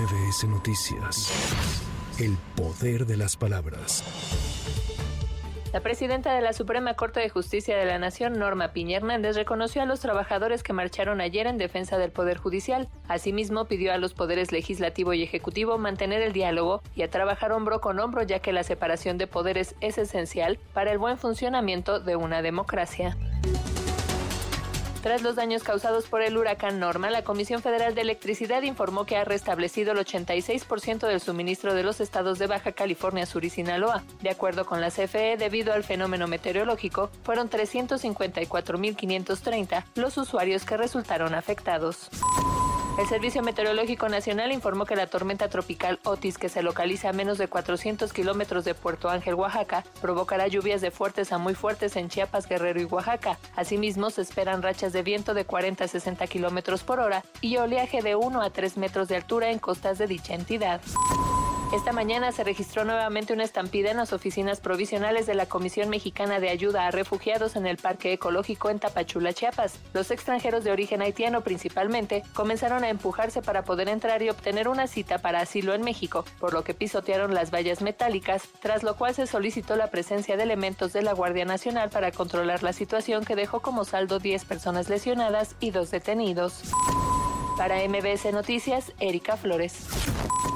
MBS Noticias. El poder de las palabras. La presidenta de la Suprema Corte de Justicia de la Nación, Norma Piña Hernández, reconoció a los trabajadores que marcharon ayer en defensa del Poder Judicial. Asimismo, pidió a los poderes legislativo y ejecutivo mantener el diálogo y a trabajar hombro con hombro, ya que la separación de poderes es esencial para el buen funcionamiento de una democracia. Tras los daños causados por el huracán Norma, la Comisión Federal de Electricidad informó que ha restablecido el 86% del suministro de los estados de Baja California Sur y Sinaloa. De acuerdo con la CFE, debido al fenómeno meteorológico, fueron 354.530 los usuarios que resultaron afectados. El Servicio Meteorológico Nacional informó que la tormenta tropical Otis, que se localiza a menos de 400 kilómetros de Puerto Ángel, Oaxaca, provocará lluvias de fuertes a muy fuertes en Chiapas, Guerrero y Oaxaca. Asimismo, se esperan rachas de viento de 40 a 60 kilómetros por hora y oleaje de 1 a 3 metros de altura en costas de dicha entidad. Esta mañana se registró nuevamente una estampida en las oficinas provisionales de la Comisión Mexicana de Ayuda a Refugiados en el Parque Ecológico en Tapachula, Chiapas. Los extranjeros de origen haitiano principalmente comenzaron a empujarse para poder entrar y obtener una cita para asilo en México, por lo que pisotearon las vallas metálicas, tras lo cual se solicitó la presencia de elementos de la Guardia Nacional para controlar la situación que dejó como saldo 10 personas lesionadas y dos detenidos. Para MBS Noticias, Erika Flores.